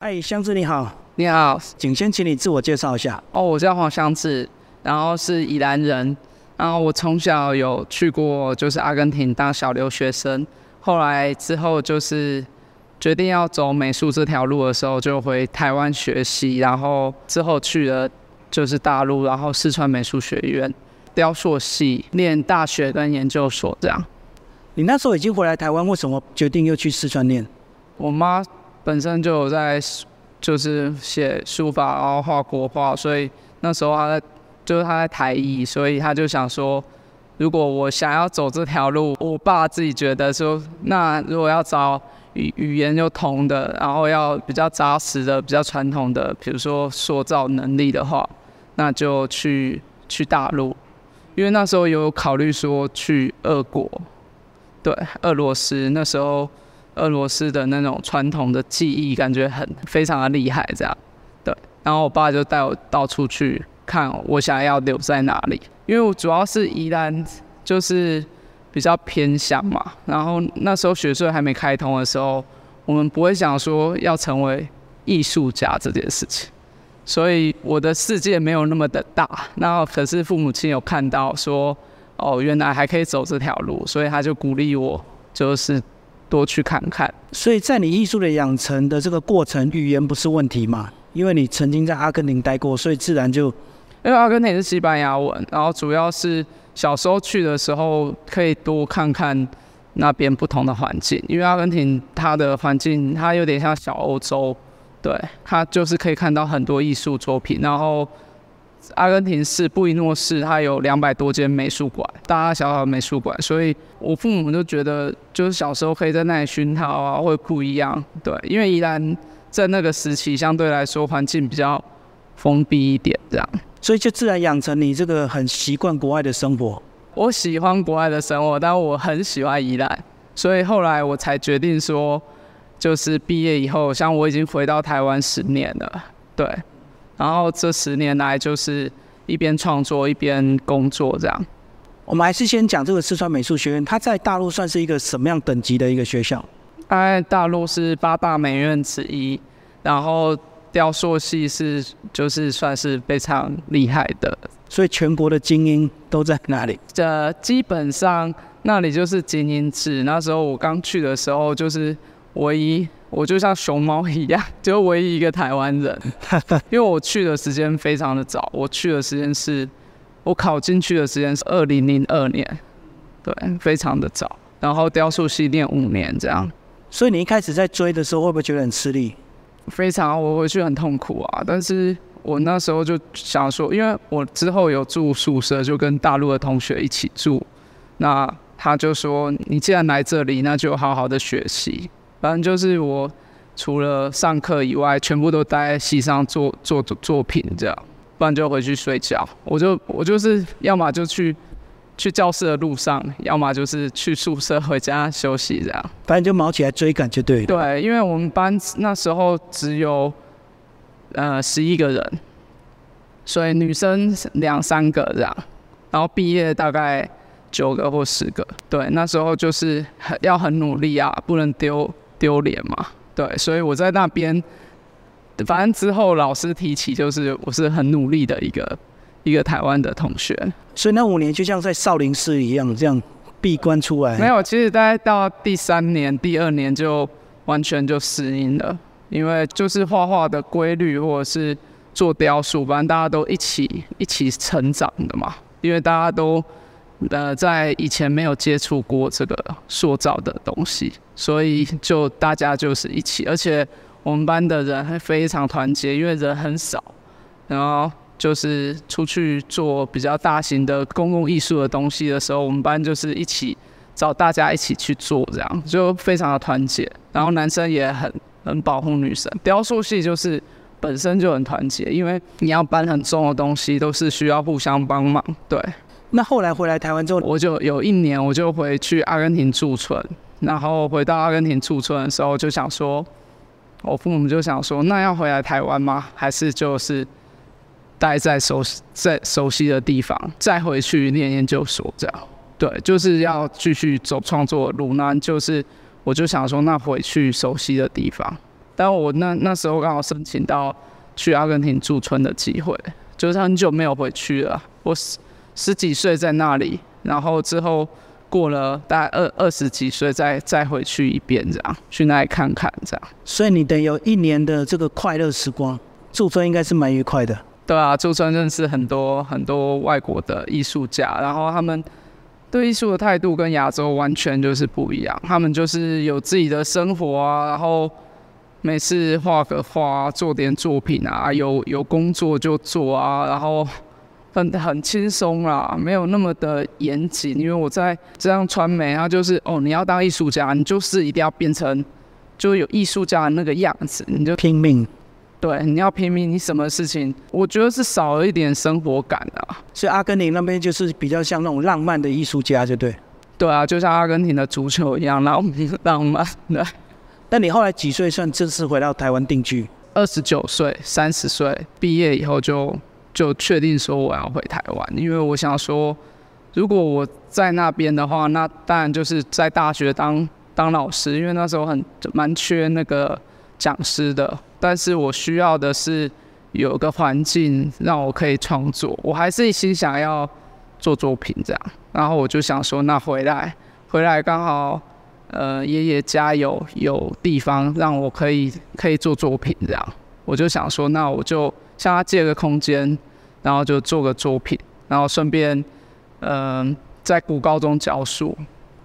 哎，香子你好，你好，请先请你自我介绍一下。哦，我叫黄香子，然后是宜兰人，然后我从小有去过就是阿根廷当小留学生，后来之后就是决定要走美术这条路的时候，就回台湾学习，然后之后去了就是大陆，然后四川美术学院雕塑系念大学跟研究所这样。你那时候已经回来台湾，为什么决定又去四川念？我妈本身就有在就是写书法，然后画国画，所以那时候他在就是他在台艺，所以他就想说，如果我想要走这条路，我爸自己觉得说，那如果要找语语言又通的，然后要比较扎实的、比较传统的，比如说塑造能力的话，那就去去大陆，因为那时候有考虑说去俄国。对，俄罗斯那时候，俄罗斯的那种传统的技艺感觉很非常的厉害，这样。对，然后我爸就带我到处去看，我想要留在哪里，因为我主要是宜兰，就是比较偏乡嘛。然后那时候学税还没开通的时候，我们不会想说要成为艺术家这件事情，所以我的世界没有那么的大。然后可是父母亲有看到说。哦，原来还可以走这条路，所以他就鼓励我，就是多去看看。所以在你艺术的养成的这个过程，语言不是问题嘛？因为你曾经在阿根廷待过，所以自然就，因为阿根廷是西班牙文，然后主要是小时候去的时候可以多看看那边不同的环境，因为阿根廷它的环境它有点像小欧洲，对，它就是可以看到很多艺术作品，然后。阿根廷市布宜诺市，它有两百多间美术馆，大大小小的美术馆，所以我父母就觉得，就是小时候可以在那里熏陶啊，会不一样。对，因为宜兰在那个时期相对来说环境比较封闭一点，这样，所以就自然养成你这个很习惯国外的生活。我喜欢国外的生活，但我很喜欢宜兰，所以后来我才决定说，就是毕业以后，像我已经回到台湾十年了，对。然后这十年来就是一边创作一边工作这样。我们还是先讲这个四川美术学院，它在大陆算是一个什么样等级的一个学校？在大陆是八大美院之一，然后雕塑系是就是算是非常厉害的，所以全国的精英都在那里。这基本上那里就是精英制。那时候我刚去的时候就是唯一。我就像熊猫一样，就唯一一个台湾人，因为我去的时间非常的早，我去的时间是，我考进去的时间是二零零二年，对，非常的早。然后雕塑系念五年这样，所以你一开始在追的时候会不会觉得很吃力？非常，我回去很痛苦啊。但是我那时候就想说，因为我之后有住宿舍，就跟大陆的同学一起住，那他就说，你既然来这里，那就好好的学习。反正就是我除了上课以外，全部都待在戏上做做作品这样，不然就回去睡觉。我就我就是要么就去去教室的路上，要么就是去宿舍回家休息这样。反正就毛起来追赶就对了。对，因为我们班那时候只有呃十一个人，所以女生两三个这样，然后毕业大概九个或十个。对，那时候就是很要很努力啊，不能丢。丢脸嘛？对，所以我在那边，反正之后老师提起，就是我是很努力的一个一个台湾的同学。所以那五年就像在少林寺一样，这样闭关出来。没有，其实大概到第三年、第二年就完全就适应了，因为就是画画的规律，或者是做雕塑，反正大家都一起一起成长的嘛。因为大家都。呃，在以前没有接触过这个塑造的东西，所以就大家就是一起，而且我们班的人还非常团结，因为人很少，然后就是出去做比较大型的公共艺术的东西的时候，我们班就是一起找大家一起去做，这样就非常的团结。然后男生也很很保护女生，雕塑系就是本身就很团结，因为你要搬很重的东西，都是需要互相帮忙，对。那后来回来台湾之后，我就有一年我就回去阿根廷驻村，然后回到阿根廷驻村的时候，就想说，我父母就想说，那要回来台湾吗？还是就是待在熟在熟悉的地方，再回去念研究所这样？对，就是要继续走创作路。那就是我就想说，那回去熟悉的地方。但我那那时候刚好申请到去阿根廷驻村的机会，就是很久没有回去了。我十十几岁在那里，然后之后过了大概二二十几岁再再回去一遍，这样去那里看看，这样。所以你等有一年的这个快乐时光，驻村应该是蛮愉快的。对啊，驻村认识很多很多外国的艺术家，然后他们对艺术的态度跟亚洲完全就是不一样。他们就是有自己的生活啊，然后每次画个画，做点作品啊，有有工作就做啊，然后很很轻松啦，没有那么的严谨。因为我在这样传媒，它就是哦，你要当艺术家，你就是一定要变成就有艺术家的那个样子，你就拼命。对，你要拼命，你什么事情，我觉得是少了一点生活感啊。所以阿根廷那边就是比较像那种浪漫的艺术家，就对。对啊，就像阿根廷的足球一样，浪浪漫。的。但你后来几岁算正式回到台湾定居？二十九岁，三十岁毕业以后就就确定说我要回台湾，因为我想说，如果我在那边的话，那当然就是在大学当当老师，因为那时候很蛮缺那个讲师的。但是我需要的是有个环境让我可以创作，我还是一心想要做作品这样，然后我就想说，那回来回来刚好，呃，爷爷家有有地方让我可以可以做作品这样，我就想说，那我就向他借个空间，然后就做个作品，然后顺便，嗯，在古高中教书，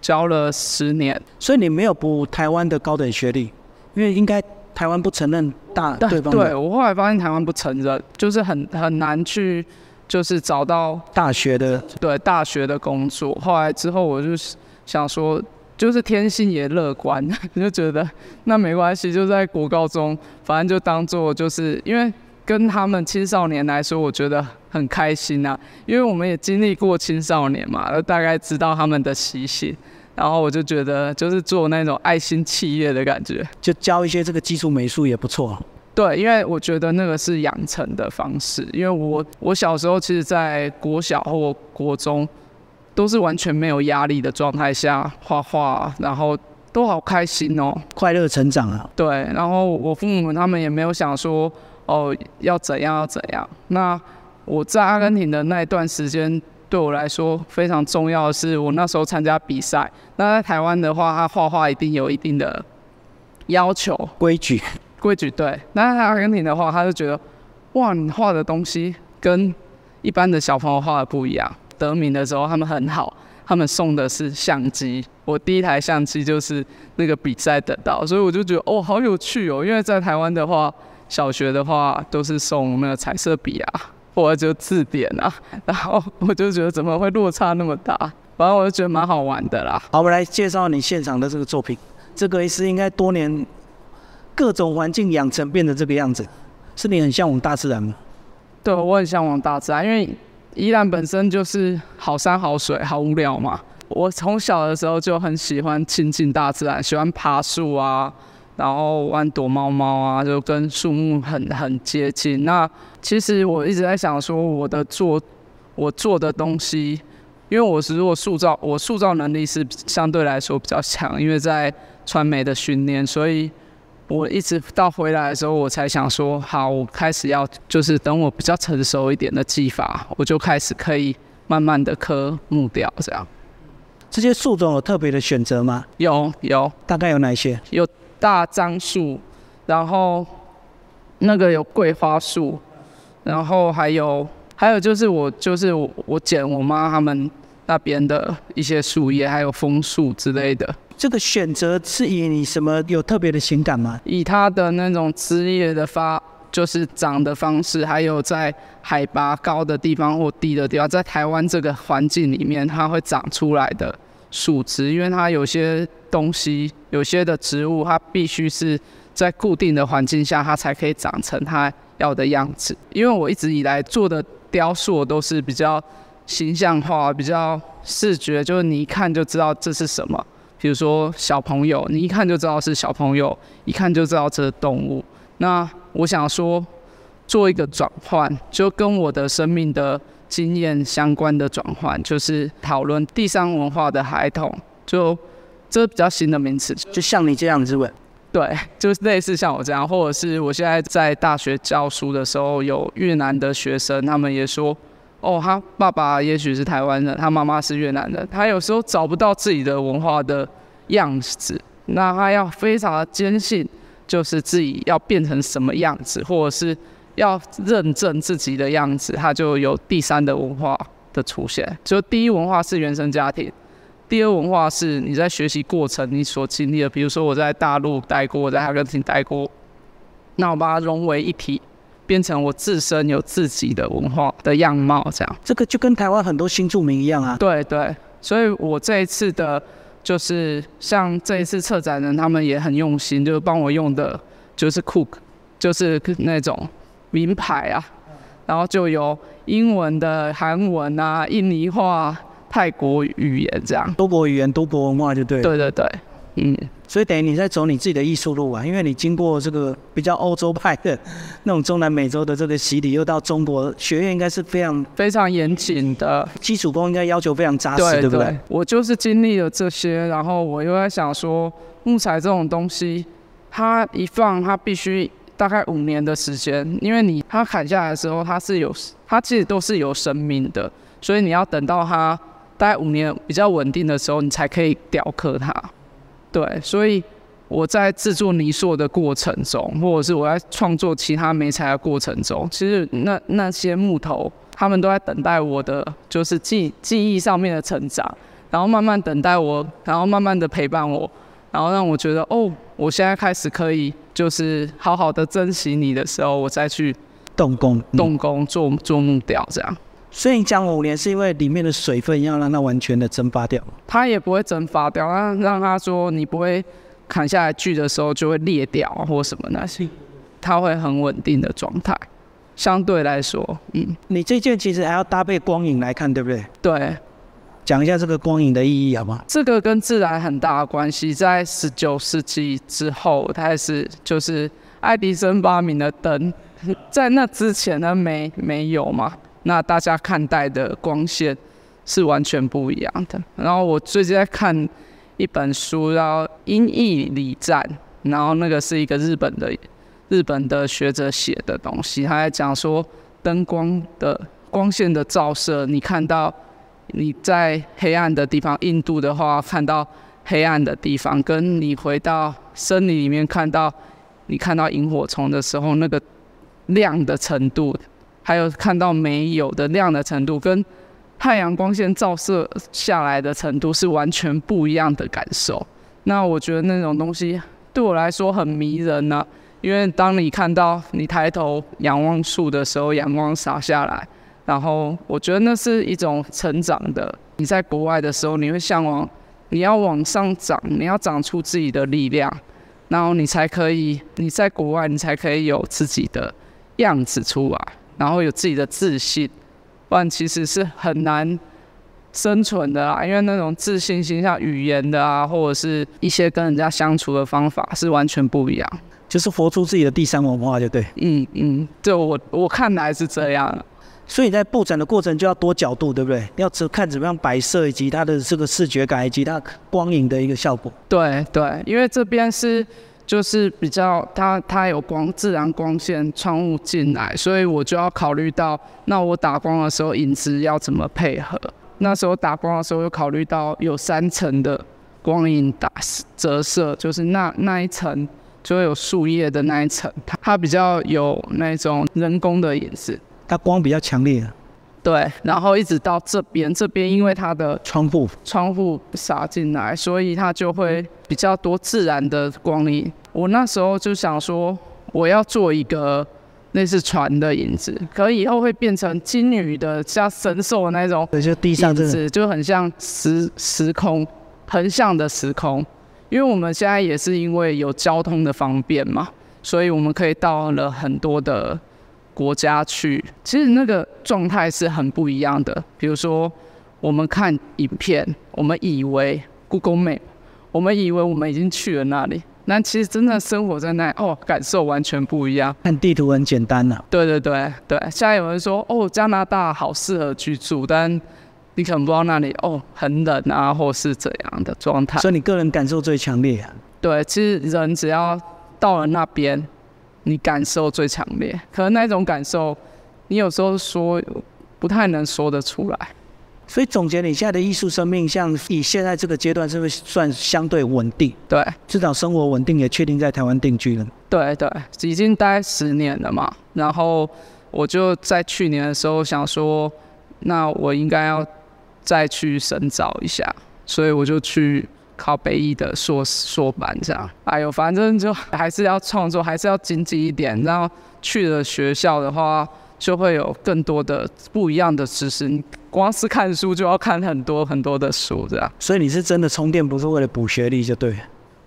教了十年，所以你没有补台湾的高等学历，因为应该。台湾不承认大对方对我后来发现台湾不承认，就是很很难去，就是找到大学的对大学的工作。后来之后我就想说，就是天性也乐观，就觉得那没关系，就在国高中，反正就当做就是因为跟他们青少年来说，我觉得很开心啊，因为我们也经历过青少年嘛，大概知道他们的习性。然后我就觉得，就是做那种爱心企业的感觉，就教一些这个基础美术也不错。对，因为我觉得那个是养成的方式。因为我我小时候其实，在国小或国中，都是完全没有压力的状态下画画，然后都好开心哦，快乐成长啊。对，然后我父母他们也没有想说，哦，要怎样要怎样。那我在阿根廷的那一段时间。对我来说非常重要的是，我那时候参加比赛。那在台湾的话，他画画一定有一定的要求规矩，规矩对。那在阿根廷的话，他就觉得，哇，你画的东西跟一般的小朋友画的不一样。得名的时候，他们很好，他们送的是相机。我第一台相机就是那个比赛得到，所以我就觉得哦，好有趣哦。因为在台湾的话，小学的话都是送那个彩色笔啊。或者就字典啊，然后我就觉得怎么会落差那么大？反正我就觉得蛮好玩的啦。好，我们来介绍你现场的这个作品。这个是应该多年各种环境养成变成这个样子，是你很向往大自然吗？对，我很向往大自然，因为宜兰本身就是好山好水，好无聊嘛。我从小的时候就很喜欢亲近大自然，喜欢爬树啊。然后玩躲猫猫啊，就跟树木很很接近。那其实我一直在想说，我的做我做的东西，因为我是如果塑造我塑造能力是相对来说比较强，因为在传媒的训练，所以我一直到回来的时候，我才想说，好，我开始要就是等我比较成熟一点的技法，我就开始可以慢慢的刻木雕这样。这些树种有特别的选择吗？有有，大概有哪些？有。大樟树，然后那个有桂花树，然后还有还有就是我就是我我捡我妈他们那边的一些树叶，还有枫树之类的。这个选择是以你什么有特别的情感吗？以它的那种枝叶的发，就是长的方式，还有在海拔高的地方或低的地方，在台湾这个环境里面，它会长出来的。树枝，因为它有些东西，有些的植物，它必须是在固定的环境下，它才可以长成它要的样子。因为我一直以来做的雕塑都是比较形象化、比较视觉，就是你一看就知道这是什么。比如说小朋友，你一看就知道是小朋友，一看就知道这是动物。那我想说，做一个转换，就跟我的生命的。经验相关的转换，就是讨论地上文化的孩童，就这比较新的名词，就像你这样子问。对，就是类似像我这样，或者是我现在在大学教书的时候，有越南的学生，他们也说，哦，他爸爸也许是台湾人，他妈妈是越南人，他有时候找不到自己的文化的样子，那他要非常的坚信，就是自己要变成什么样子，或者是要认证自己的样子，他就有第三的文化的出现。就第一文化是原生家庭，第二文化是你在学习过程你所经历的，比如说我在大陆待过，我在阿根廷待过，那我把它融为一体，变成我自身有自己的文化的样貌，这样。这个就跟台湾很多新住民一样啊。对对，所以我这一次的，就是像这一次策展人他们也很用心，就是帮我用的，就是 Cook，就是那种名牌啊，然后就有英文的、韩文啊、印尼话、泰国语言这样。多国语言、多国文化就对了。对对对，嗯，所以等于你在走你自己的艺术路啊，因为你经过这个比较欧洲派的那种中南美洲的这个洗礼，又到中国学院，应该是非常非常严谨的。基础功应该要求非常扎实，对对不对？我就是经历了这些，然后我又在想说，木材这种东西，它一放，它必须大概五年的时间，因为你它砍下来的时候，它是有，它其实都是有生命的，所以你要等到它大概五年比较稳定的时候，你才可以雕刻它。对，所以我在制作泥塑的过程中，或者是我在创作其他媒材的过程中，其实那那些木头，他们都在等待我的，就是记记忆上面的成长，然后慢慢等待我，然后慢慢的陪伴我，然后让我觉得，哦，我现在开始可以，就是好好的珍惜你的时候，我再去动工，嗯动工做做木雕这样。所以你讲五年是因为里面的水分要让它完全的蒸发掉。它也不会蒸发掉，让让他说你不会砍下来锯的时候就会裂掉啊或什么那些，它会很稳定的状态。相对来说，嗯，你这件其实还要搭配光影来看，对不对？对，讲一下这个光影的意义好吗？这个跟自然很大的关系。在十九世纪之后开始，就是爱迪生发明的灯，在那之前呢没没有嘛？那大家看待的光线是完全不一样的。然后我最近在看一本书，叫《音译礼赞》，然后那个是一个日本的日本的学者写的东西，他在讲说灯光的光线的照射，你看到你在黑暗的地方，印度的话看到黑暗的地方，跟你回到森林里面看到你看到萤火虫的时候，那个亮的程度，还有看到没有的亮的程度，跟太阳光线照射下来的程度是完全不一样的感受。那我觉得那种东西对我来说很迷人呢、因为当你看到你抬头仰望树的时候，阳光洒下来，然后我觉得那是一种成长的。你在国外的时候，你会向往，你要往上长，你要长出自己的力量，然后你才可以，你在国外你才可以有自己的样子出来，然后有自己的自信，不然其实是很难生存的啊。因为那种自信心，像语言的啊，或者是一些跟人家相处的方法是完全不一样。就是活出自己的第三文化，就对。嗯嗯，对我我看来是这样。所以在布展的过程就要多角度，对不对？要只看怎么样摆设，以及它的这个视觉感，以及它光影的一个效果。对对，因为这边是就是比较它它有光自然光线窗户进来，所以我就要考虑到，那我打光的时候影子要怎么配合？那时候打光的时候又考虑到有三层的光影打折射，就是那那一层就会有树叶的那一层，它它比较有那种人工的影子。它光比较强烈，对，然后一直到这边，这边因为它的窗户窗户洒进来，所以它就会比较多自然的光影。我那时候就想说，我要做一个类似船的影子，可以后会变成金鱼的，像神兽的那种对，就地上影这子，就很像时时空横向的时空。因为我们现在也是因为有交通的方便嘛，所以我们可以到了很多的国家去。其实那个状态是很不一样的。比如说，我们看影片，我们以为 Google Map，我们以为我们已经去了那里，但其实真的生活在那里，哦，感受完全不一样。看地图很简单呐、对对对对，现在有人说哦，加拿大好适合居住，但你可能不知道那里哦很冷啊，或是怎样的状态。所以你个人感受最强烈啊。对，其实人只要到了那边，你感受最强烈，可能那种感受，你有时候说不太能说得出来。所以总结你现在的艺术生命，像以现在这个阶段，是不是算相对稳定？对，至少生活稳定，也确定在台湾定居了。对对，已经待十年了嘛。然后我就在去年的时候想说，那我应该要再去深造一下，所以我就去考北艺的硕硕班这样。哎呦，反正就还是要创作，还是要经济一点。然后去了学校的话。就会有更多的不一样的知识。你光是看书就要看很多很多的书，这样。所以你是真的充电，不是为了补学历就对。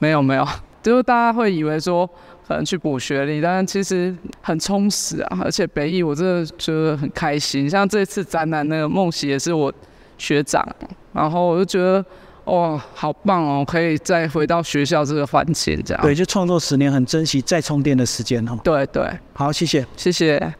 没有没有，就是大家会以为说可能去补学历，但其实很充实啊。而且北艺我真的觉得很开心，像这次展览那个梦喜也是我学长，然后我就觉得哇好棒哦，可以再回到学校这个环境这样。对，就创作十年，很珍惜再充电的时间哦。对对，好，谢谢，谢谢。